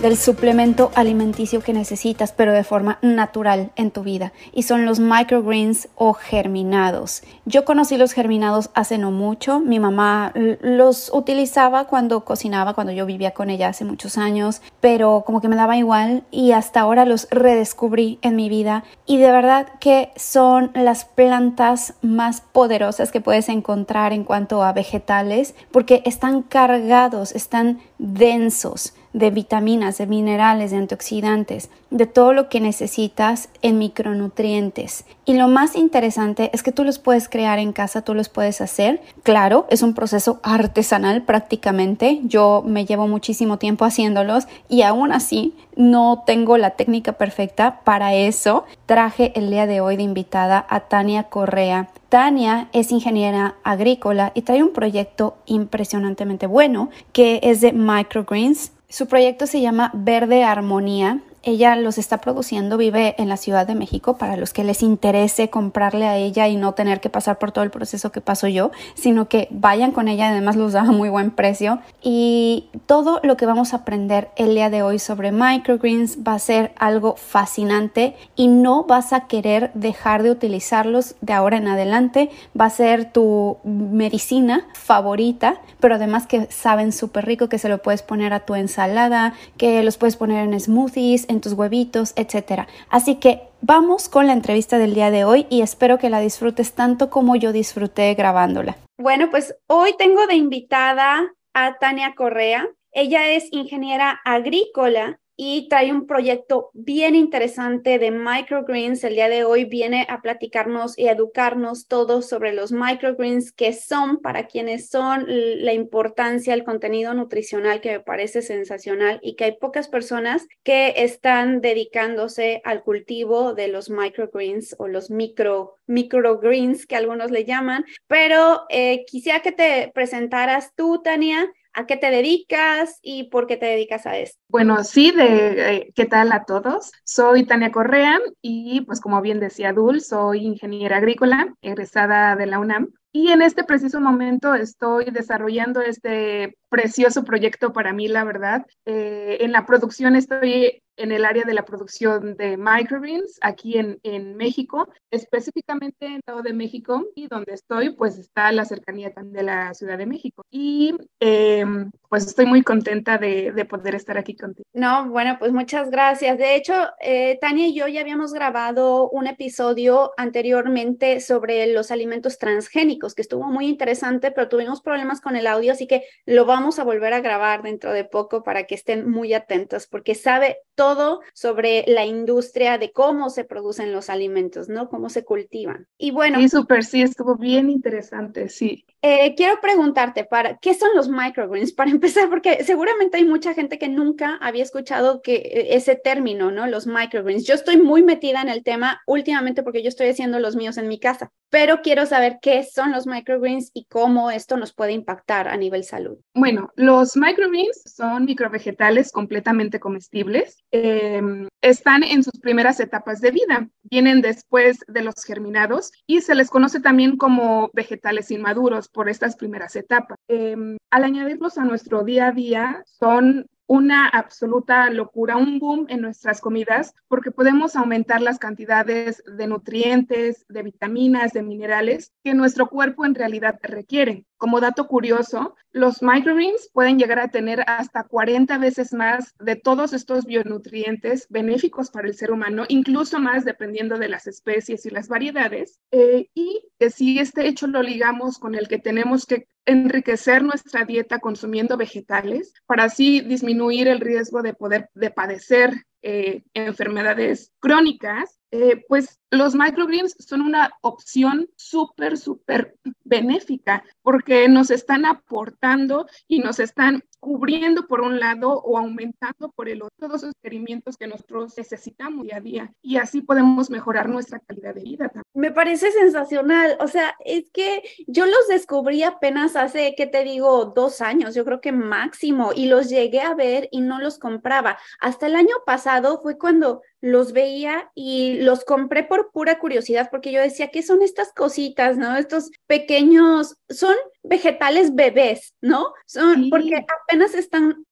del suplemento alimenticio que necesitas, pero de forma natural en tu vida, y son los microgreens o germinados. Yo conocí los germinados hace no mucho. Mi mamá los utilizaba cuando cocinaba, cuando yo vivía con ella hace muchos años, pero como que me daba igual y hasta ahora los redescubrí en mi vida y de verdad que son las plantas más poderosas que puedes encontrar en cuanto a vegetales porque están cargados, están densos de vitaminas, de minerales, de antioxidantes, de todo lo que necesitas en micronutrientes. Y lo más interesante es que tú los puedes crear en casa, tú los puedes hacer. Claro, es un proceso artesanal prácticamente. Yo me llevo muchísimo tiempo haciéndolos y aún así no tengo la técnica perfecta. Para eso traje el día de hoy de invitada a Tania Correa. Tania es ingeniera agrícola y trae un proyecto impresionantemente bueno que es de microgreens su proyecto se llama Verde Armonía ella los está produciendo, vive en la Ciudad de México para los que les interese comprarle a ella y no tener que pasar por todo el proceso que paso yo, sino que vayan con ella, además los da a muy buen precio. Y todo lo que vamos a aprender el día de hoy sobre microgreens va a ser algo fascinante y no vas a querer dejar de utilizarlos de ahora en adelante. Va a ser tu medicina favorita, pero además que saben súper rico, que se lo puedes poner a tu ensalada, que los puedes poner en smoothies en tus huevitos, etc. Así que vamos con la entrevista del día de hoy y espero que la disfrutes tanto como yo disfruté grabándola. Bueno, pues hoy tengo de invitada a Tania Correa. Ella es ingeniera agrícola y trae un proyecto bien interesante de microgreens. El día de hoy viene a platicarnos y educarnos todos sobre los microgreens, qué son, para quiénes son, la importancia, el contenido nutricional que me parece sensacional y que hay pocas personas que están dedicándose al cultivo de los microgreens o los micro microgreens que algunos le llaman. Pero eh, quisiera que te presentaras tú, Tania ¿A qué te dedicas y por qué te dedicas a esto? Bueno, sí, de eh, qué tal a todos. Soy Tania Correa y pues como bien decía Dul, soy ingeniera agrícola egresada de la UNAM. Y en este preciso momento estoy desarrollando este precioso proyecto para mí, la verdad. Eh, en la producción estoy en el área de la producción de microgreens aquí en, en México, específicamente en todo de México y donde estoy pues está la cercanía de la Ciudad de México. Y em, pues estoy muy contenta de, de, poder estar aquí contigo. No, bueno, pues muchas gracias. De hecho, eh, Tania y yo ya habíamos grabado un episodio anteriormente sobre los alimentos transgénicos, que estuvo muy interesante, pero tuvimos problemas con el audio, así que lo vamos a volver a grabar dentro de poco para que estén muy atentos, porque sabe todo sobre la industria de cómo se producen los alimentos, ¿no? Cómo se cultivan. Y bueno. Sí, súper, sí, estuvo bien interesante, sí. Eh, quiero preguntarte, para, ¿qué son los microgreens? Para empezar, porque seguramente hay mucha gente que nunca había escuchado que e, ese término, ¿no? Los microgreens. Yo estoy muy metida en el tema últimamente porque yo estoy haciendo los míos en mi casa, pero quiero saber qué son los microgreens y cómo esto nos puede impactar a nivel salud. Bueno, los microgreens son microvegetales completamente comestibles Em, están en sus primeras etapas de vida. Vienen después de los germinados y se les conoce también como vegetales inmaduros por estas primeras etapas. Em, al añadirlos a nuestro día a día, son una absoluta locura, un boom en nuestras comidas, porque podemos aumentar las cantidades de nutrientes, de vitaminas, de minerales que nuestro cuerpo en realidad requiere. Como dato curioso, los microgreens pueden llegar a tener hasta 40 veces más de todos estos bionutrientes benéficos para el ser humano, incluso más dependiendo de las especies y las variedades. Eh, y que si este hecho lo ligamos con el que tenemos que enriquecer nuestra dieta consumiendo vegetales para así disminuir el riesgo de poder de padecer eh, enfermedades crónicas, eh, pues los microgreens son una opción súper, súper benéfica porque nos están aportando y nos están cubriendo por un lado o aumentando por el otro todos los requerimientos que nosotros necesitamos día a día y así podemos mejorar nuestra calidad de vida. También. Me parece sensacional, o sea, es que yo los descubrí apenas hace, ¿qué te digo?, dos años, yo creo que máximo, y los llegué a ver y no los compraba. Hasta el año pasado fue cuando los veía y los compré por pura curiosidad, porque yo decía, ¿qué son estas cositas, no? Estos pequeños, son vegetales bebés, ¿no? Son, porque apenas están,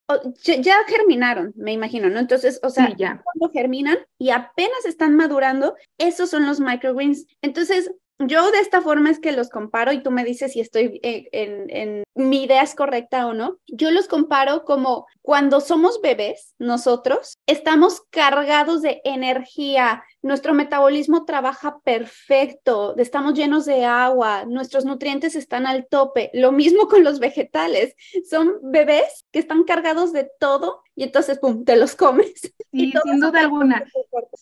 ya, germinaron, me imagino, ¿no? Entonces, o sea, ya. cuando germinan y apenas están madurando, esos son los microgreens. Entonces, yo de esta forma es que los comparo y tú me dices si estoy en, en, en, mi idea es correcta o no. Yo los comparo como cuando somos bebés, nosotros estamos cargados de energía, nuestro metabolismo trabaja perfecto, estamos llenos de agua, nuestros nutrientes están al tope. Lo mismo con los vegetales, son bebés que están cargados de todo y entonces, ¡pum!, te los comes. Sí, sin duda alguna.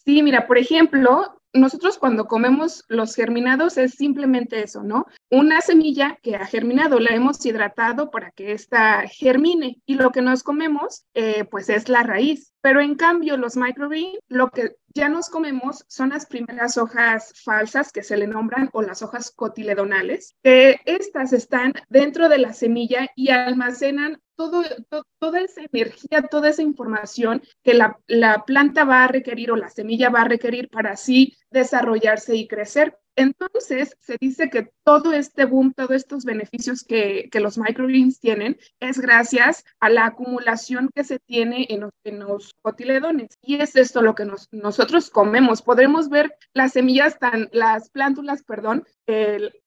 Sí, mira, por ejemplo, nosotros cuando comemos los germinados es simplemente eso, ¿no? Una semilla que ha germinado, la hemos hidratado para que ésta germine y lo que nos comemos, eh, pues es la raíz. Pero en cambio, los microgreens, lo que ya nos comemos son las primeras hojas falsas que se le nombran o las hojas cotiledonales, que estas están dentro de la semilla y almacenan todo, toda esa energía, toda esa información que la, la planta va a requerir o la semilla va a requerir para así desarrollarse y crecer. Entonces, se dice que todo este boom, todos estos beneficios que, los microgreens tienen, es gracias a la acumulación que se tiene en los, cotiledones. Y es esto lo que nosotros comemos. Podremos ver las semillas tan, las plántulas, perdón,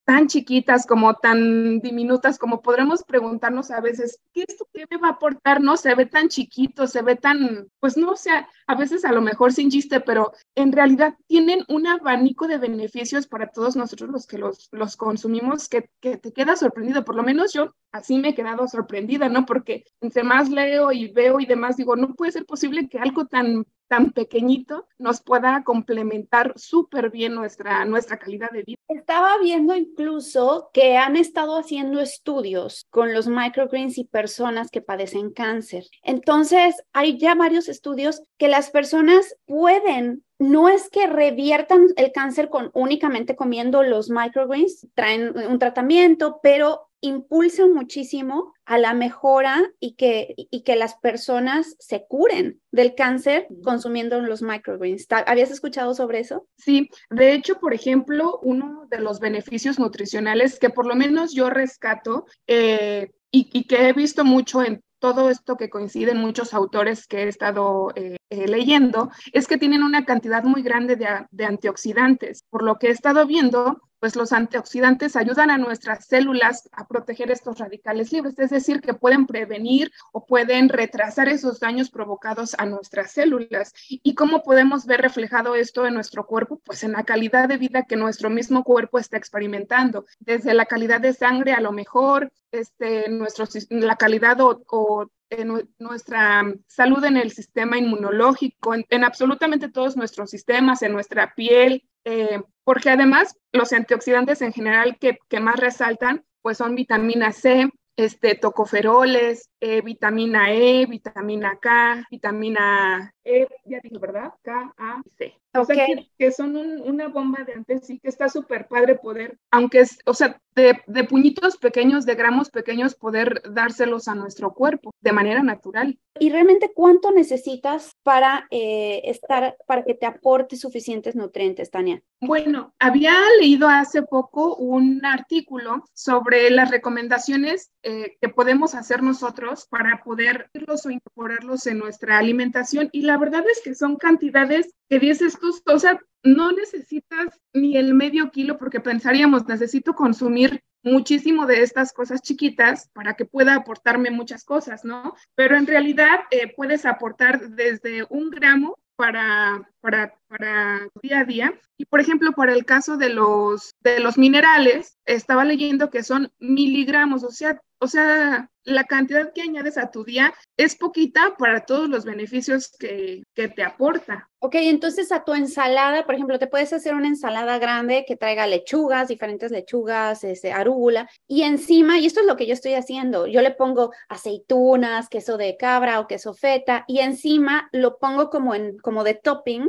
tan chiquitas como tan diminutas como podremos preguntarnos a veces, ¿qué esto qué me va a aportar? No se ve tan chiquito, se ve tan, pues no sé, a veces a lo mejor sin chiste, pero en realidad tienen un abanico de beneficios para todos nosotros los que los, los consumimos que, que te queda sorprendido. Por lo menos yo así me he quedado sorprendida, ¿no? Porque entre más leo y veo y demás, digo, no puede ser posible que algo tan tan pequeñito nos pueda complementar súper bien nuestra, nuestra calidad de vida. Estaba viendo incluso que han estado haciendo estudios con los microgreens y personas que padecen cáncer. Entonces, hay ya varios estudios que las personas pueden no es que reviertan el cáncer con únicamente comiendo los microgreens, traen un tratamiento, pero impulsan muchísimo a la mejora y que, y que las personas se curen del cáncer consumiendo los microgreens. ¿Habías escuchado sobre eso? Sí, de hecho, por ejemplo, uno de los beneficios nutricionales que por lo menos yo rescato eh, y, que he visto mucho en todo esto que coinciden muchos autores que he estado eh, eh, leyendo, es que tienen una cantidad muy grande de, de antioxidantes. Por lo que he estado viendo, pues los antioxidantes ayudan a nuestras células a proteger estos radicales libres, es decir, que pueden prevenir o pueden retrasar esos daños provocados a nuestras células. ¿Y cómo podemos ver reflejado esto en nuestro cuerpo? Pues en la calidad de vida que nuestro mismo cuerpo está experimentando, desde la calidad de sangre a lo mejor, este, nuestro, la calidad o, o en nuestra salud en el sistema inmunológico, en, absolutamente todos nuestros sistemas, en nuestra piel, eh, porque además los antioxidantes en general que, que, más resaltan, pues son vitamina C, este, tocoferoles, eh, vitamina E, vitamina K, vitamina E, ya dije, ¿verdad? K, A C. O sea, que, son una bomba de antes y que está súper padre poder, aunque es, o sea, de, de, puñitos pequeños, de gramos pequeños, poder dárselos a nuestro cuerpo de manera natural. ¿Y realmente cuánto necesitas para eh, estar, para que te aporte suficientes nutrientes, Tania? Bueno, había leído hace poco un artículo sobre las recomendaciones eh, que podemos hacer nosotros para poder o incorporarlos en nuestra alimentación y la verdad es que son cantidades que dices tú, o sea, no necesitas ni el medio kilo porque pensaríamos, necesito consumir muchísimo de estas cosas chiquitas para que pueda aportarme muchas cosas, ¿no? Pero en realidad eh, puedes aportar desde un gramo para, para, para día a día. Y por ejemplo, para el caso de los, de los minerales, estaba leyendo que son miligramos, o sea, o sea, la cantidad que añades a tu día es poquita para todos los beneficios que, que te aporta. Ok, entonces a tu ensalada, por ejemplo, te puedes hacer una ensalada grande que traiga lechugas, diferentes lechugas, este, arúgula, y encima, y esto es lo que yo estoy haciendo, yo le pongo aceitunas, queso de cabra o queso feta, y encima lo pongo como, en, como de topping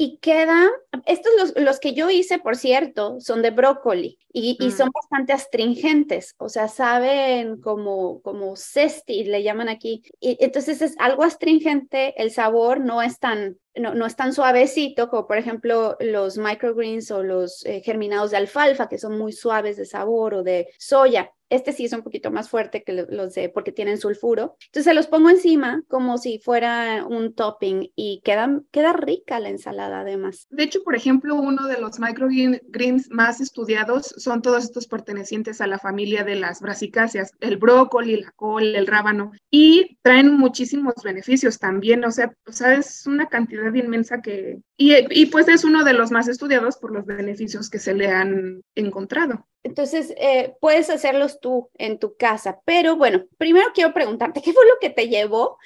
y queda, estos los, los, que yo hice, por cierto, son de brócoli y, y, son mm. bastante astringentes, o sea, saben como, como zesti, le llaman aquí. Y, entonces es algo astringente, el sabor no es tan, no, no, es tan suavecito como por ejemplo los microgreens o los eh, germinados de alfalfa, que son muy suaves de sabor, o de soya. Este sí es un poquito más fuerte que los de, porque tienen sulfuro. Entonces los pongo encima como si fuera un topping y queda, queda rica la ensalada además. De hecho, por ejemplo, uno de los microgreens más estudiados son todos estos pertenecientes a la familia de las brasicáceas, el brócoli, la col, el rábano, y traen muchísimos beneficios también, o sea, o sea es una cantidad inmensa que, y, y pues es uno de los más estudiados por los beneficios que se le han encontrado. Entonces, eh, puedes hacerlos tú en tu casa. Pero bueno, primero quiero preguntarte, ¿qué fue lo que te llevó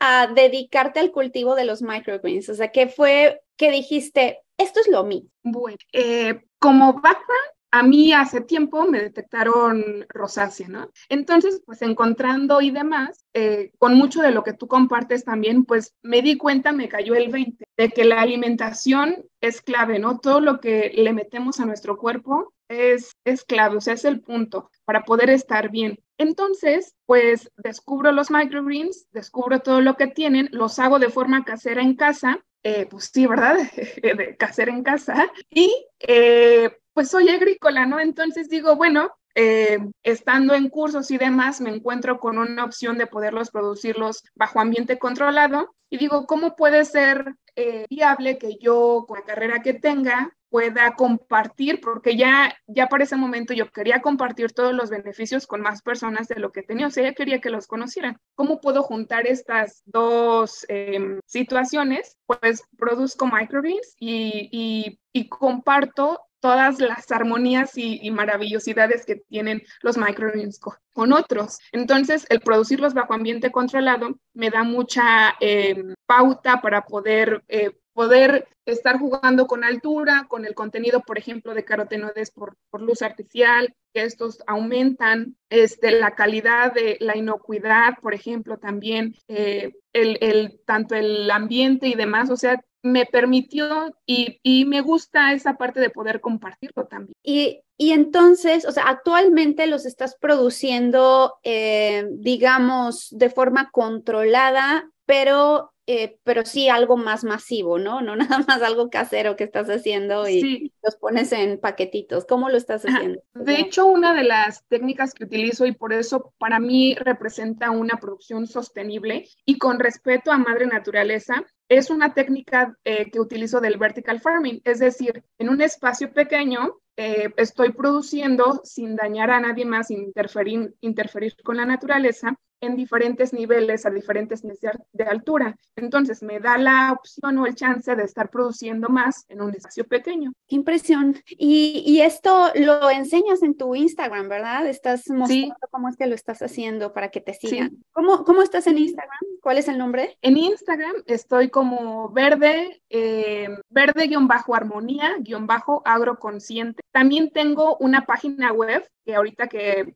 a dedicarte al cultivo de los microgreens? O sea, ¿qué fue que dijiste, esto es lo mío? Bueno, eh, como background, a mí hace tiempo me detectaron rosácea, ¿no? Entonces, pues encontrando y demás, eh, con mucho de lo que tú compartes también, pues me di cuenta, me cayó el 20, de que la alimentación es clave, ¿no? Todo lo que le metemos a nuestro cuerpo es, es clave, o sea, es el punto para poder estar bien. Entonces, pues descubro los microgreens, descubro todo lo que tienen, los hago de forma casera en casa, eh, pues sí, ¿verdad? de casera en casa. Y eh, pues soy agrícola, ¿no? Entonces digo, bueno, eh, estando en cursos y demás, me encuentro con una opción de poderlos producirlos bajo ambiente controlado y digo, ¿cómo puede ser eh, viable que yo con la carrera que tenga pueda compartir, porque ya, ya para ese momento yo quería compartir todos los beneficios con más personas de lo que tenía, o sea, ya quería que los conocieran. ¿Cómo puedo juntar estas dos em, situaciones? Pues produzco microgreens y, y, y comparto todas las armonías y, maravillosidades que tienen los microgreens con otros. Entonces, el producirlos bajo ambiente controlado me da mucha em, pauta para poder, eh, poder estar jugando con altura, con el contenido, por ejemplo, de carotenoides por, por luz artificial, que estos aumentan este, la calidad de la inocuidad, por ejemplo, también eh, el, el, tanto el ambiente y demás. O sea, me permitió y, y, me gusta esa parte de poder compartirlo también. Y, y entonces, o sea, actualmente los estás produciendo, eh, digamos, de forma controlada, pero eh, pero sí algo más masivo, ¿no? No nada más algo casero que estás haciendo y los pones en paquetitos. ¿Cómo lo estás haciendo? De hecho, una de las técnicas que utilizo y por eso para mí representa una producción sostenible y con respeto a madre naturaleza es una técnica eh, que utilizo del vertical farming, es decir, en un espacio pequeño eh, estoy produciendo sin dañar a nadie más, sin interferir, interferir con la naturaleza en diferentes niveles, a diferentes niveles de altura. Entonces me da la opción o el chance de estar produciendo más en un espacio pequeño. Qué impresión. Y, y esto lo enseñas en tu Instagram, ¿verdad? Estás mostrando cómo es que lo estás haciendo para que te sigan. Sí. ¿Cómo, ¿Cómo estás en Instagram? ¿Cuál es el nombre? En Instagram estoy como verde, eh, verde-armonía-agroconsciente. También tengo una página web que ahorita que,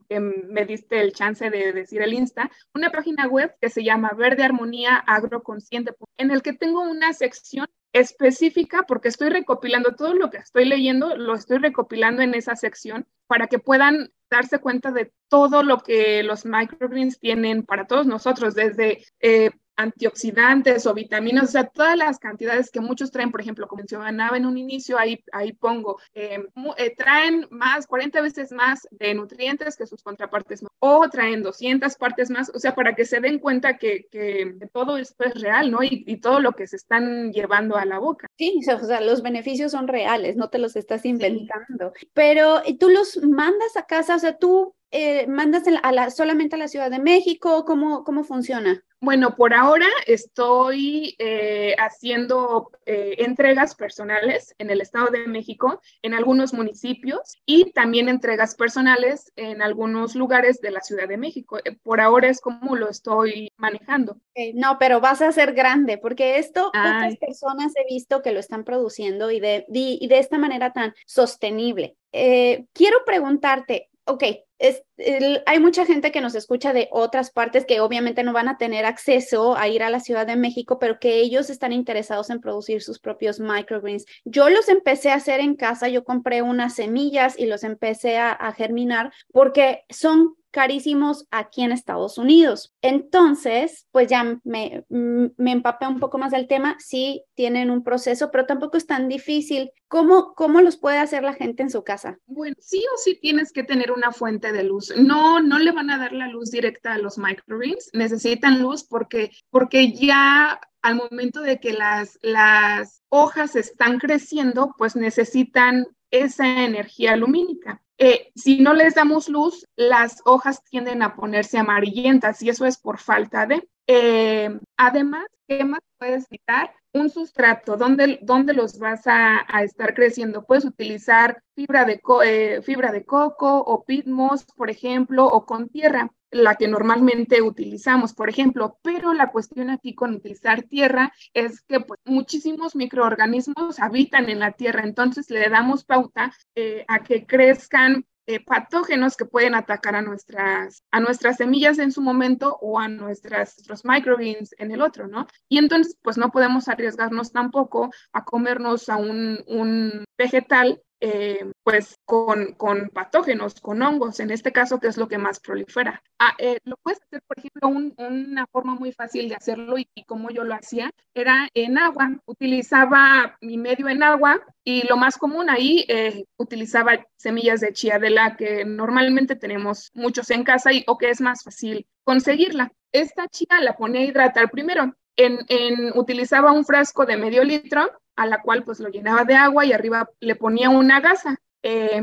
me diste el chance de decir el Insta, una página web que se llama Verde Armonía Agroconsciente, en el que tengo una sección específica porque estoy recopilando todo lo que estoy leyendo, lo estoy recopilando en esa sección para que puedan darse cuenta de todo lo que los microgreens tienen para todos nosotros, desde eh, antioxidantes o vitaminas, o sea, todas las cantidades que muchos traen, por ejemplo, como mencionaba en un inicio, ahí, ahí pongo, eh, eh, traen más, 40 veces más de nutrientes que sus contrapartes, o traen 200 partes más, o sea, para que se den cuenta que, que todo esto es real, ¿no? Y, y, todo lo que se están llevando a la boca. Sí, o sea, los beneficios son reales, no te los estás inventando, sí. pero tú los mandas a casa, o sea, tú eh, mandas a la, solamente a la Ciudad de México? ¿Cómo, cómo funciona? Bueno, por ahora estoy eh, haciendo eh, entregas personales en el Estado de México, en algunos municipios y también entregas personales en algunos lugares de la Ciudad de México. Eh, por ahora es como lo estoy manejando. no, pero vas a ser grande porque esto otras personas he visto que lo están produciendo y de, y de esta manera tan sostenible. quiero preguntarte, ok, hay mucha gente que nos escucha de otras partes que obviamente no van a tener acceso a ir a la Ciudad de México, pero que ellos están interesados en producir sus propios microgreens. Yo los empecé a hacer en casa, yo compré unas semillas y los empecé a germinar porque son carísimos aquí en Estados Unidos. Entonces, pues ya me, mm, me empapé un poco más del tema. Sí, tienen un proceso, pero tampoco es tan difícil. ¿Cómo, ¿Cómo los puede hacer la gente en su casa? Bueno, sí o sí tienes que tener una fuente de luz. No, no le van a dar la luz directa a los microgreens. Necesitan luz porque, porque ya al momento de que las, las hojas están creciendo, pues necesitan esa energía lumínica. Eh, si no les damos luz, las hojas tienden a ponerse amarillentas y eso es por falta de. Eh, además, ¿qué más puedes quitar? Un sustrato, ¿dónde, dónde los vas a, estar creciendo? Puedes utilizar fibra de, eh, fibra de coco o pitmos, por ejemplo, o con tierra la que normalmente utilizamos, por ejemplo, pero la cuestión aquí con utilizar tierra es que pues, muchísimos microorganismos habitan en la tierra, entonces le damos pauta eh, a que crezcan eh, patógenos que pueden atacar a nuestras, a nuestras semillas en su momento o a nuestras, nuestros microgreens en el otro, ¿no? Y entonces, pues no podemos arriesgarnos tampoco a comernos a un, un vegetal eh, pues con, con, patógenos, con hongos, en este caso, que es lo que más prolifera. Ah, eh, lo puedes hacer, por ejemplo, una forma muy fácil de hacerlo y, como yo lo hacía, era en agua. Utilizaba mi medio en agua y lo más común ahí, eh, utilizaba semillas de chiadela que normalmente tenemos muchos en casa y, o que es más fácil conseguirla. Esta chía la ponía a hidratar primero. En, en, utilizaba un frasco de medio litro a la cual pues lo llenaba de agua y arriba le ponía una gasa. Eh,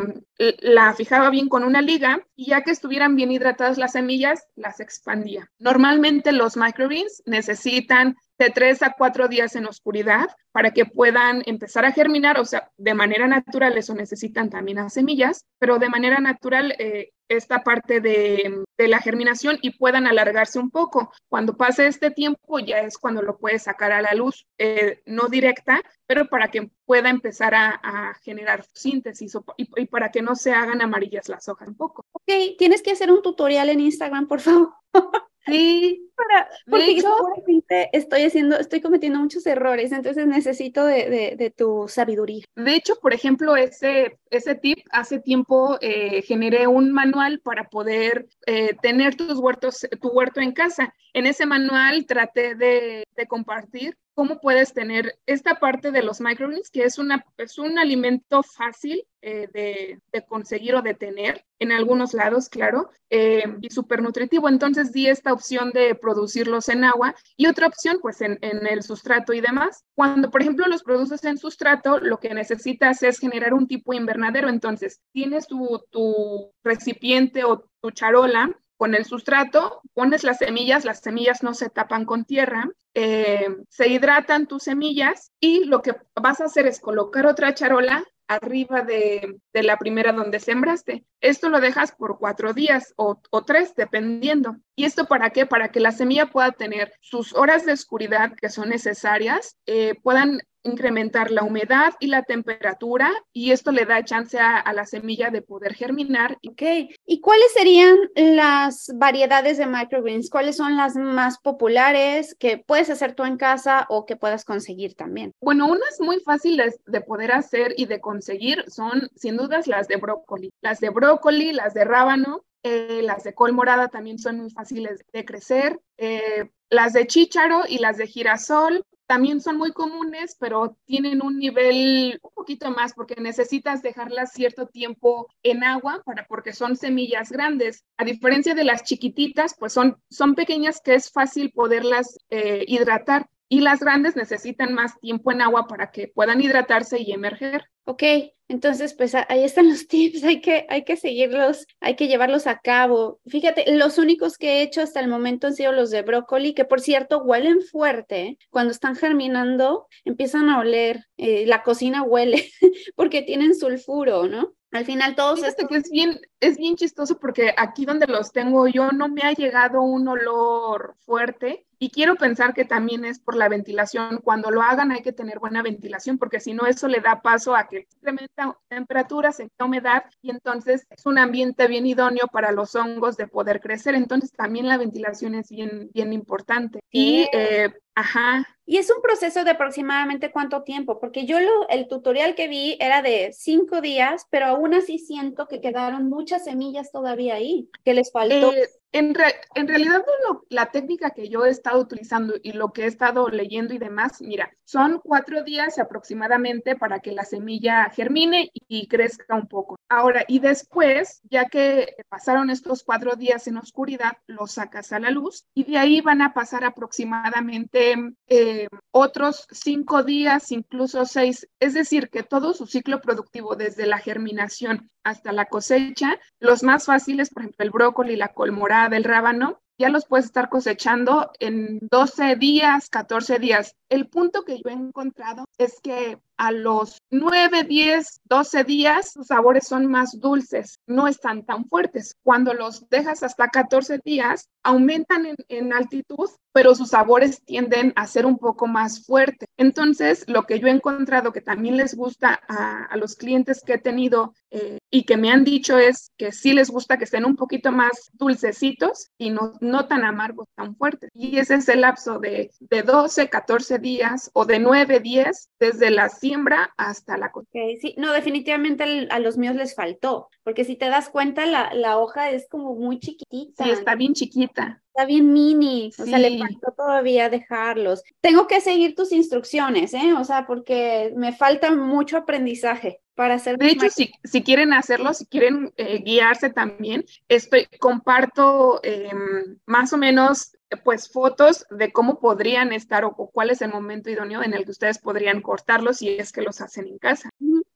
la fijaba bien con una liga y ya que estuvieran bien hidratadas las semillas, las expandía. Normalmente los microgreens necesitan de tres a cuatro días en oscuridad para que puedan empezar a germinar, o sea, de manera natural eso necesitan también las semillas, pero de manera natural eh, esta parte de, la germinación y puedan alargarse un poco. Cuando pase este tiempo ya es cuando lo puedes sacar a la luz, eh, no directa, pero para que pueda empezar a, generar síntesis y, y, para que no se hagan amarillas las hojas un poco. Ok, tienes que hacer un tutorial en Instagram, por favor. Sí, para, porque seguramente estoy haciendo, estoy cometiendo muchos errores, entonces necesito de, de, tu sabiduría. De hecho, por ejemplo, ese, ese tip, hace tiempo eh, generé un manual para poder eh, tener tus huertos, tu huerto en casa. En ese manual traté de, de compartir cómo puedes tener esta parte de los microgreens, que es, una, es un alimento fácil eh, de, conseguir o de tener en algunos lados, claro, eh, y súper nutritivo. Entonces di esta opción de producirlos en agua y otra opción, pues en, el sustrato y demás. Cuando, por ejemplo, los produces en sustrato, lo que necesitas es generar un tipo invernadero. Entonces, tienes tu recipiente o tu charola con el sustrato, pones las semillas, las semillas no se tapan con tierra, eh, se hidratan tus semillas y lo que vas a hacer es colocar otra charola arriba de, la primera donde sembraste. Esto lo dejas por cuatro días o, o, tres, dependiendo. ¿Y esto para qué? Para que la semilla pueda tener sus horas de oscuridad que son necesarias, eh, puedan incrementar la humedad y la temperatura y esto le da chance a, la semilla de poder germinar. Ok, ¿y cuáles serían las variedades de microgreens? ¿Cuáles son las más populares que puedes hacer tú en casa o que puedas conseguir también? Bueno, unas muy fáciles de poder hacer y de conseguir son sin dudas las de brócoli. Las de brócoli, las de rábano, eh, las de col morada también son muy fáciles de crecer. Eh, las de chícharo y las de girasol también son muy comunes, pero tienen un nivel un poquito más porque necesitas dejarlas cierto tiempo en agua para, porque son semillas grandes. A diferencia de las chiquititas, pues son, son pequeñas que es fácil poderlas eh, hidratar y las grandes necesitan más tiempo en agua para que puedan hidratarse y emerger. Ok, Entonces, pues ahí están los tips, hay que, hay que seguirlos, hay que llevarlos a cabo. Fíjate, los únicos que he hecho hasta el momento han sido los de brócoli, que por cierto huelen fuerte. Cuando están germinando, empiezan a oler, eh, la cocina huele porque tienen sulfuro, ¿no? Al final todos Fíjate que es bien, es bien chistoso porque aquí donde los tengo yo no me ha llegado un olor fuerte y quiero pensar que también es por la ventilación. Cuando lo hagan hay que tener buena ventilación porque si no eso le da paso a que incrementa temperaturas, en humedad y entonces es un ambiente bien idóneo para los hongos de poder crecer. Entonces también la ventilación es bien, bien importante. Y eh, Ajá. Y es un proceso de aproximadamente cuánto tiempo, porque yo lo, el tutorial que vi era de cinco días, pero aún así siento que quedaron muchas semillas todavía ahí, que les faltó. Eh, en, en, realidad, la técnica que yo he estado utilizando y lo que he estado leyendo y demás, mira, son cuatro días aproximadamente para que la semilla germine y, crezca un poco. Ahora, y después, ya que pasaron estos cuatro días en oscuridad, los sacas a la luz y de ahí van a pasar aproximadamente eh, otros cinco días, incluso seis. Es decir, que todo su ciclo productivo, desde la germinación hasta la cosecha, los más fáciles, por ejemplo, el brócoli, la colmorada, del rábano, ya los puedes estar cosechando en 12 días, 14 días. El punto que yo he encontrado es que a los 9, 10, 12 días sus sabores son más dulces, no están tan fuertes. Cuando los dejas hasta 14 días, aumentan en, altitud, pero sus sabores tienden a ser un poco más fuertes. Entonces, lo que yo he encontrado que también les gusta a, los clientes que he tenido eh, y que me han dicho es que sí les gusta que estén un poquito más dulcecitos y no, no tan amargos, tan fuertes. Y ese es el lapso de, de 12, 14 días o de 9, 10 desde la siembra hasta la cosecha. sí, no, definitivamente a los míos les faltó, porque si te das cuenta, la, la hoja es como muy chiquitita. Sí, está bien chiquita. Está bien mini, o sea, le faltó todavía dejarlos. Tengo que seguir tus instrucciones, ¿eh? O sea, porque me falta mucho aprendizaje para hacer. De hecho, si, si, quieren hacerlo, si quieren eh, guiarse también, estoy, comparto em, más o menos pues fotos de cómo podrían estar o, cuál es el momento idóneo en el que ustedes podrían cortarlos si es que los hacen en casa.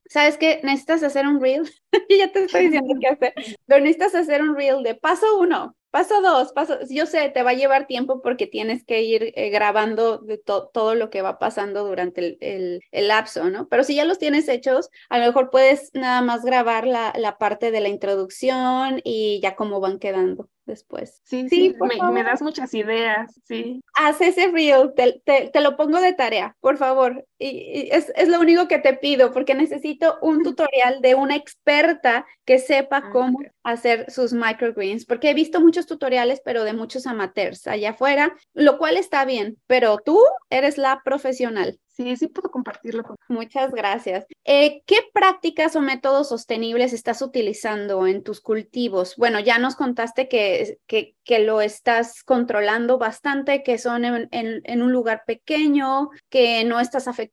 ¿Sabes qué? Necesitas hacer un reel. ya te estoy diciendo qué hacer. Pero necesitas hacer un reel de paso uno, paso dos, paso. Yo sé, te va a llevar tiempo porque tienes que ir eh, grabando de todo lo que va pasando durante el, el, el, lapso, ¿no? Pero si ya los tienes hechos, a lo mejor puedes nada más grabar la, la parte de la introducción y ya cómo van quedando después. Sí, sí, me, das muchas ideas, sí. Haz ese reel, te, te, lo pongo de tarea, por favor. Y, es, es, lo único que te pido, porque necesito un tutorial de una experta que sepa ah, cómo hacer sus microgreens, porque he visto muchos tutoriales, pero de muchos amateurs allá afuera, lo cual está bien, pero tú eres la profesional. Sí, sí puedo compartirlo. Con... Muchas gracias. Eh, ¿Qué prácticas o métodos sostenibles estás utilizando en tus cultivos? Bueno, ya nos contaste que, que, que lo estás controlando bastante, que son en, en, un lugar pequeño, que no estás afectando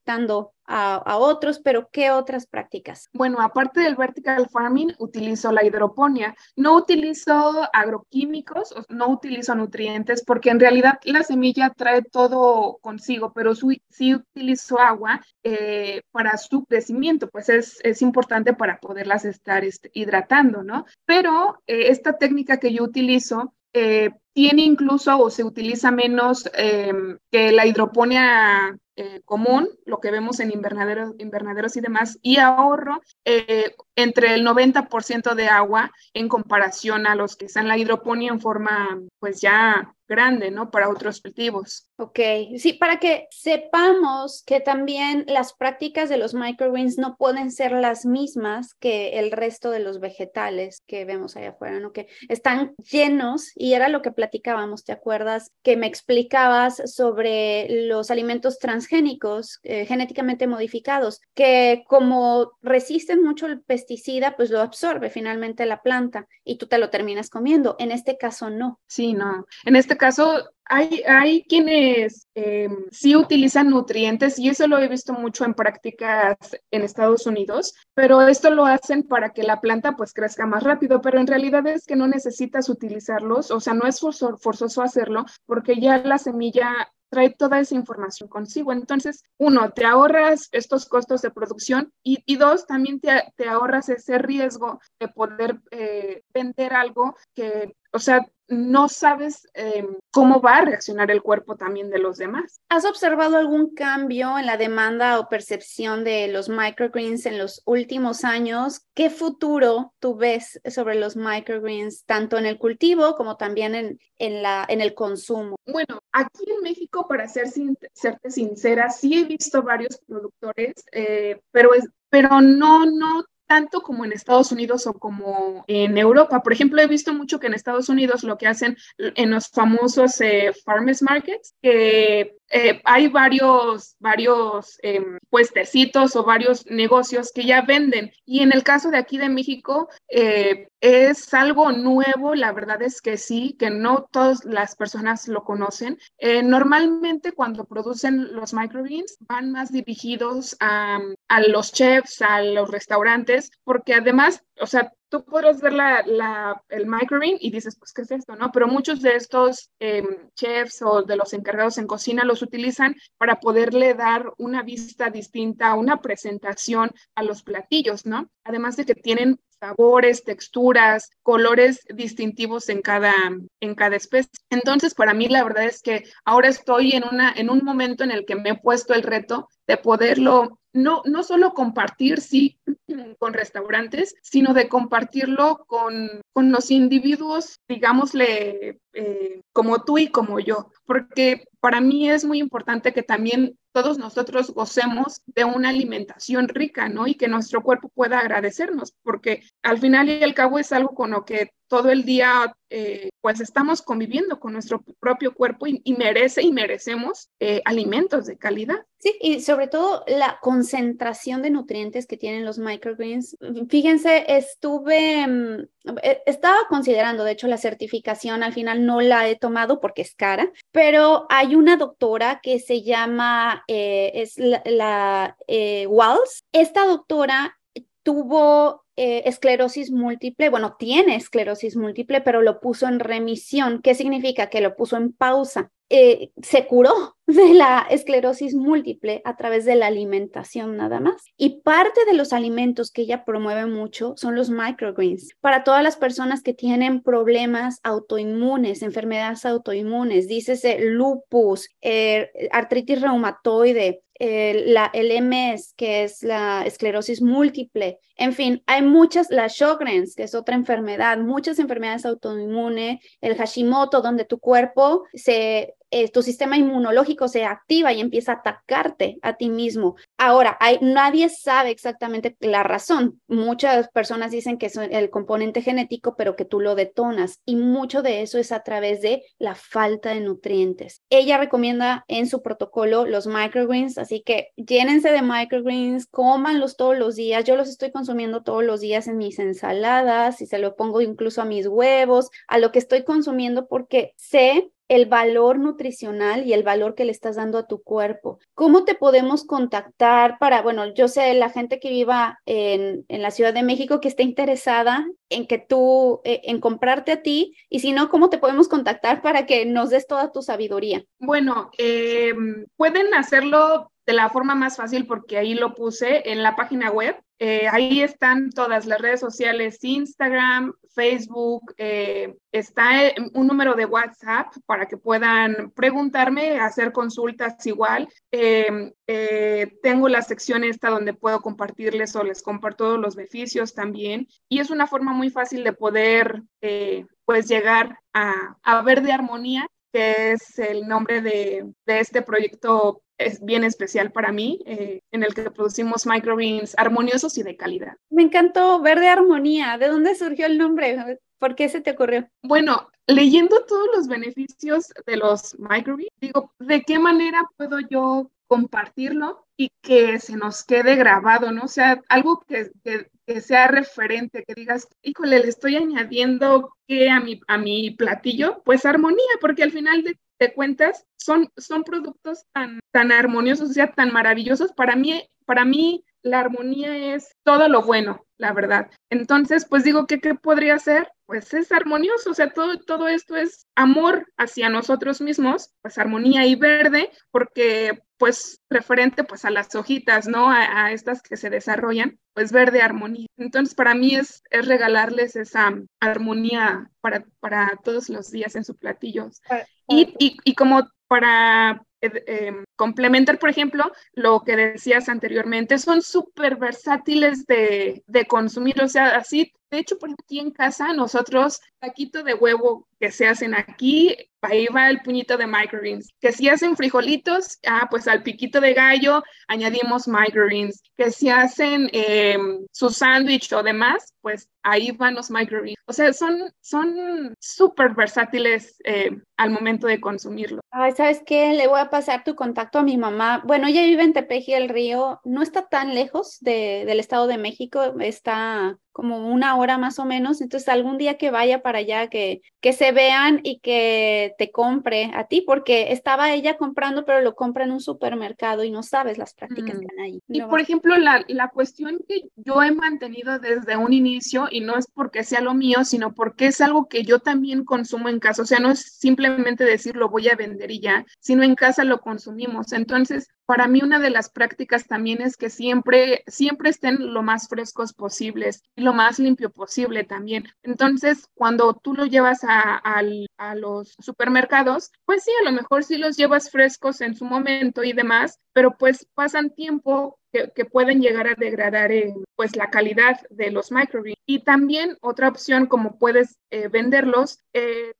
a, otros, pero ¿qué otras prácticas? Bueno, aparte del vertical farming, utilizo la hidroponía. No utilizo agroquímicos, no utilizo nutrientes, porque en realidad la semilla trae todo consigo, pero sí utilizo agua eh, para su crecimiento, pues es, es, importante para poderlas estar este, hidratando, ¿no? Pero eh, esta técnica que yo utilizo eh, tiene incluso o se utiliza menos em, que la hidroponía eh, común, lo que vemos en invernaderos, invernaderos y demás, y ahorro eh, entre el 90% de agua en comparación a los que están la hidroponía en forma pues ya grande, ¿no? Para otros cultivos. Ok, sí, para que sepamos que también las prácticas de los microgreens no pueden ser las mismas que el resto de los vegetales que vemos allá afuera, ¿no? Que están llenos y era lo que platicábamos, ¿te acuerdas? Que me explicabas sobre los alimentos transgénicos, eh, genéticamente modificados, que como resisten mucho el pesticida, pues lo absorbe finalmente la planta y tú te lo terminas comiendo. En este caso no. Sí, no. En este caso hay, hay quienes eh, sí utilizan nutrientes y eso lo he visto mucho en prácticas en Estados Unidos, pero esto lo hacen para que la planta pues crezca más rápido, pero en realidad es que no necesitas utilizarlos, o sea, no es forzoso hacerlo porque ya la semilla trae toda esa información consigo. Entonces, uno, te ahorras estos costos de producción y, y dos, también te, te, ahorras ese riesgo de poder eh, vender algo que, o sea, no sabes eh, cómo va a reaccionar el cuerpo también de los demás. ¿Has observado algún cambio en la demanda o percepción de los microgreens en los últimos años? ¿Qué futuro tú ves sobre los microgreens, tanto en el cultivo como también en, en, la, en el consumo? Bueno, aquí en México, para ser serte sincera, sí he visto varios productores, eh, pero, es, pero no, no tanto como en Estados Unidos o como en Europa. Por ejemplo, he visto mucho que en Estados Unidos lo que hacen en los famosos eh, farmers markets, que eh, hay varios, varios eh, puestecitos o varios negocios que ya venden. Y en el caso de aquí de México, eh, es algo nuevo, la verdad es que sí, que no todas las personas lo conocen. Eh, normalmente cuando producen los microgreens van más dirigidos a, a los chefs, a los restaurantes, porque además, o sea, tú podrás ver la, la, el microgreen y dices, pues, ¿qué es esto? ¿no? Pero muchos de estos eh, chefs o de los encargados en cocina los utilizan para poderle dar una vista distinta, una presentación a los platillos, ¿no? Además de que tienen sabores, texturas, colores distintivos en cada, en cada especie. Entonces, para mí la verdad es que ahora estoy en, una, en un momento en el que me he puesto el reto de poderlo no, no solo compartir, sí, con restaurantes, sino de compartirlo con, con los individuos, digámosle, eh, como tú y como yo, porque para mí es muy importante que también todos nosotros gocemos de una alimentación rica, ¿no? Y que nuestro cuerpo pueda agradecernos, porque al final y al cabo es algo con lo que todo el día eh, pues estamos conviviendo con nuestro propio cuerpo y, merece y merecemos eh, alimentos de calidad. Sí, y sobre todo la concentración de nutrientes que tienen los microgreens. Fíjense, estuve, mm, e, estaba considerando, de hecho, la certificación, al final no la he tomado porque es cara, pero hay una doctora que se llama, eh, es la, la Walls. Esta doctora tuvo eh, esclerosis múltiple, bueno, tiene esclerosis múltiple, pero lo puso en remisión. ¿Qué significa? Que lo puso en pausa. Eh, se curó de la esclerosis múltiple a través de la alimentación nada más. Y parte de los alimentos que ella promueve mucho son los microgreens. Para todas las personas que tienen problemas autoinmunes, enfermedades autoinmunes, dícese lupus, eh, artritis reumatoide, la, el MS, que es la esclerosis múltiple. En fin, hay muchas, la Sjogren's, que es otra enfermedad, muchas enfermedades autoinmunes, el Hashimoto, donde tu cuerpo se eh, tu sistema inmunológico se activa y empieza a atacarte a ti mismo. Ahora, nadie sabe exactamente la razón. Muchas personas dicen que es el componente genético, pero que tú lo detonas y mucho de eso es a través de la falta de nutrientes. Ella recomienda en su protocolo los microgreens, así que llénense de microgreens, cómanlos todos los días. Yo los estoy consumiendo todos los días en mis ensaladas y se lo pongo incluso a mis huevos, a lo que estoy consumiendo porque sé el valor nutricional y el valor que le estás dando a tu cuerpo. ¿Cómo te podemos contactar para, bueno, yo sé la gente que viva en, en la Ciudad de México que esté interesada en que tú, eh, en comprarte a ti, y si no, ¿cómo te podemos contactar para que nos des toda tu sabiduría? Bueno, eh, pueden hacerlo de la forma más fácil porque ahí lo puse en la página web. Eh, ahí están todas las redes sociales, Instagram, Facebook, eh, está un número de WhatsApp para que puedan preguntarme, hacer consultas igual. Em, eh, tengo la sección esta donde puedo compartirles o les comparto los beneficios también. Y es una forma muy fácil de poder pues llegar a, a Verde Armonía que es el nombre de, de, este proyecto es bien especial para mí, eh, en el que producimos microgreens armoniosos y de calidad. Me encantó Verde Armonía. ¿De dónde surgió el nombre? ¿Por qué se te ocurrió? Bueno, leyendo todos los beneficios de los microgreens, digo, ¿de qué manera puedo yo compartirlo y que se nos quede grabado, ¿no? O sea, algo que, que, que sea referente, que digas, híjole, le estoy añadiendo que a mi, a mi platillo, pues armonía, porque al final de, de cuentas son, son productos tan, tan armoniosos, o sea, tan maravillosos. Para mí, para mí, la armonía es todo lo bueno. La verdad. Entonces, pues digo que qué podría ser, pues es armonioso, o sea, todo, todo esto es amor hacia nosotros mismos, pues armonía y verde, porque pues referente pues a las hojitas, ¿no? A, estas que se desarrollan, pues verde armonía. Entonces para mí es, es regalarles esa armonía para, para todos los días en su platillos. Y, y, y como para eh, em, complementar, por ejemplo, lo que decías anteriormente, son súper versátiles de, de, consumir, o sea, así, de hecho, por aquí en casa, nosotros, taquito de huevo que se hacen aquí, ahí va el puñito de microgreens. Que si hacen frijolitos, ah, pues al piquito de gallo añadimos microgreens. Que si hacen em, su sándwich o demás, pues ahí van los microgreens. O sea, son son súper versátiles eh, al momento de consumirlo. Ay, ¿sabes qué? Le voy a pasar tu contacto a mi mamá. Bueno, ella vive en Tepeji el Río, no está tan lejos de, del Estado de México, está como una hora más o menos. Entonces, algún día que vaya para allá, que, que se vean y que te compre a ti, porque estaba ella comprando, pero lo compra en un supermercado y no sabes las prácticas que hay ahí. Y por ejemplo, la, la cuestión que yo he mantenido desde un inicio, y no es porque sea lo mío, sino porque es algo que yo también consumo en casa. O sea, no es simplemente decir lo voy a vender y ya, sino en casa lo consumimos. Entonces, para mí una de las prácticas también es que siempre, siempre estén lo más frescos posibles y lo más limpio posible también. Entonces, cuando tú lo llevas a, los supermercados, pues sí, a lo mejor sí los llevas frescos en su momento y demás, pero pues pasan tiempo que, pueden llegar a degradar eh, pues la calidad de los microgreens. Y también otra opción como puedes eh, venderlos eh,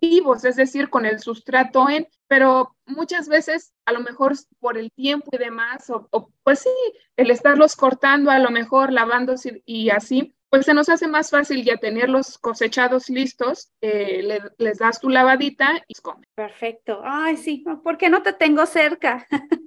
vivos, es decir, con el sustrato en, pero muchas veces a lo mejor por el tiempo y demás, o, pues sí, el estarlos cortando, a lo mejor lavándose y así, pues se nos hace más fácil ya tenerlos cosechados listos, les das tu lavadita y comen. Perfecto. Ay, sí, porque no te tengo cerca.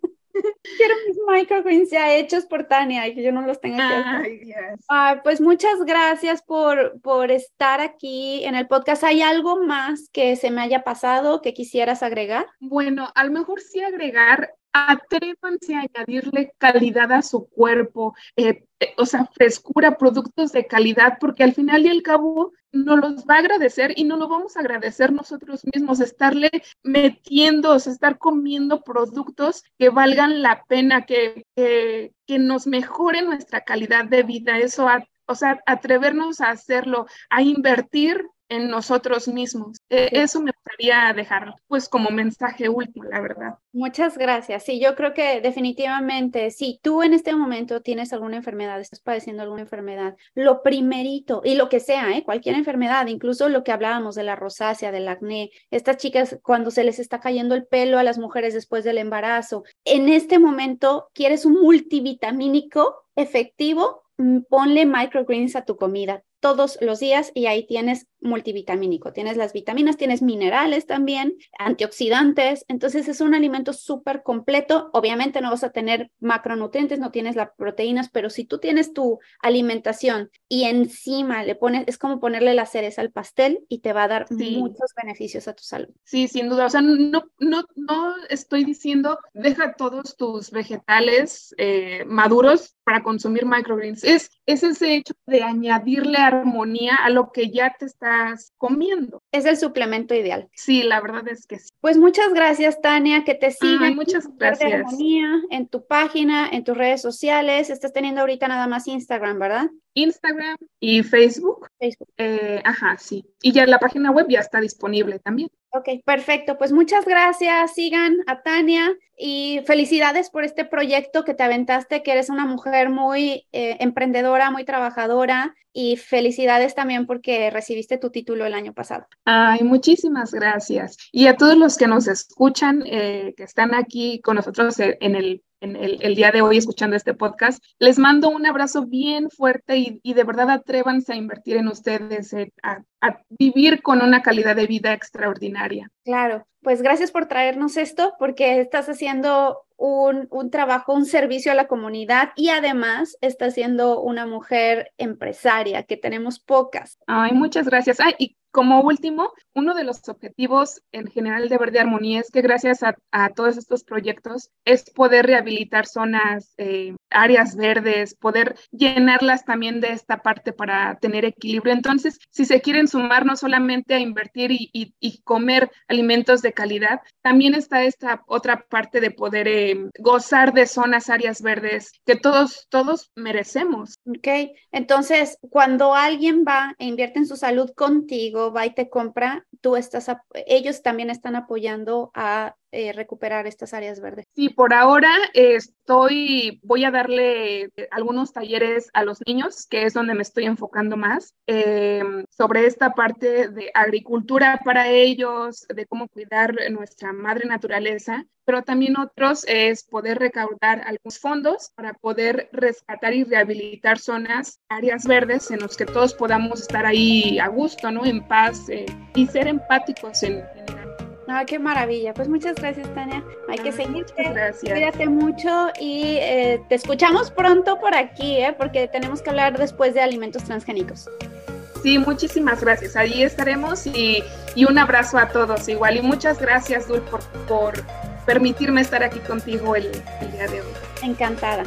Quiero mis microgreens ya hechos por Tania y que yo no los tenga que hacer. Ah, pues muchas gracias por, por estar aquí en el podcast. ¿Hay algo más que se me haya pasado que quisieras agregar? Bueno, a lo mejor sí agregar atrévanse a añadirle calidad a su cuerpo, eh, eh, o sea, frescura, productos de calidad, porque al final y al cabo no los va a agradecer y no lo vamos a agradecer nosotros mismos, estarle metiendo, o estar comiendo productos que valgan la pena, que, que, que nos mejoren nuestra calidad de vida, eso, o sea, atrevernos a hacerlo, a invertir en nosotros mismos. E, eso me gustaría dejar pues como mensaje último, la verdad. Muchas gracias. Sí, yo creo que definitivamente, si tú en este momento tienes alguna enfermedad, estás padeciendo alguna enfermedad, lo primerito, y lo que sea, ¿eh? cualquier enfermedad, incluso lo que hablábamos de la rosácea, del acné, estas chicas cuando se les está cayendo el pelo a las mujeres después del embarazo, en este momento quieres un multivitamínico efectivo, mm, ponle microgreens a tu comida todos los días y ahí tienes multivitamínico. Tienes las vitaminas, tienes minerales también, antioxidantes. Entonces es un alimento súper completo. Obviamente no vas a tener macronutrientes, no tienes las proteínas, pero si tú tienes tu alimentación y encima le pones, es como ponerle la cereza al pastel y te va a dar muchos beneficios a tu salud. Sí, sin duda. O sea, no, no, no estoy diciendo deja todos tus vegetales eh, maduros para consumir microgreens. Es, es ese hecho de añadirle armonía a lo que ya te está comiendo. Es el suplemento ideal. Sí, la verdad es que sí. Pues muchas gracias, Tania, que te sigan. muchas gracias. en tu página, en tus redes sociales. Estás teniendo ahorita nada más Instagram, ¿verdad? Instagram y Facebook. Facebook. Eh, ajá, sí. Y ya la página web ya está disponible también. Ok, perfecto. Pues muchas gracias. Sigan a Tania y felicidades por este proyecto que te aventaste, que eres una mujer muy eh, emprendedora, muy trabajadora y felicidades también porque recibiste tu título el año pasado. Ay, muchísimas gracias. Y a todos los que nos escuchan, eh, que están aquí con nosotros en el en el, día de hoy escuchando este podcast. Les mando un abrazo bien fuerte y, de verdad atrévanse a invertir en ustedes, eh, a, vivir con una calidad de vida extraordinaria. Claro, pues gracias por traernos esto porque estás haciendo un, un, trabajo, un servicio a la comunidad y además estás siendo una mujer empresaria, que tenemos pocas. Ay, muchas gracias. Ay, y como último, uno de los objetivos en general de Verde Armonía es que gracias a, todos estos proyectos es poder rehabilitar zonas eh, áreas verdes, poder llenarlas también de esta parte para tener equilibrio. Entonces, si se quieren sumar no solamente a invertir y, comer alimentos de calidad, también está esta otra parte de poder eh, gozar de zonas, áreas verdes que todos, todos merecemos. Ok, entonces cuando alguien va e invierte en su salud contigo, va y te compra, tú estás, ellos también están apoyando a eh, recuperar estas áreas verdes? Sí, por ahora estoy, voy a darle algunos talleres a los niños, que es donde me estoy enfocando más, em, sobre esta parte de agricultura para ellos, de cómo cuidar nuestra madre naturaleza, pero también otros es poder recaudar algunos fondos para poder rescatar y rehabilitar zonas, áreas verdes en las que todos podamos estar ahí a gusto, ¿no? En paz eh, y ser empáticos en, en Ah, qué maravilla. Pues muchas gracias, Tania. Hay que seguirte. Gracias. Cuídate mucho y eh, te escuchamos pronto por aquí, ¿eh? porque tenemos que hablar después de alimentos transgénicos. Sí, muchísimas gracias. Ahí estaremos y, un abrazo a todos igual. Y muchas gracias, Dul, por, por permitirme estar aquí contigo el, el día de hoy. Encantada.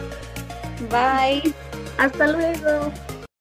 Bye. Hasta luego.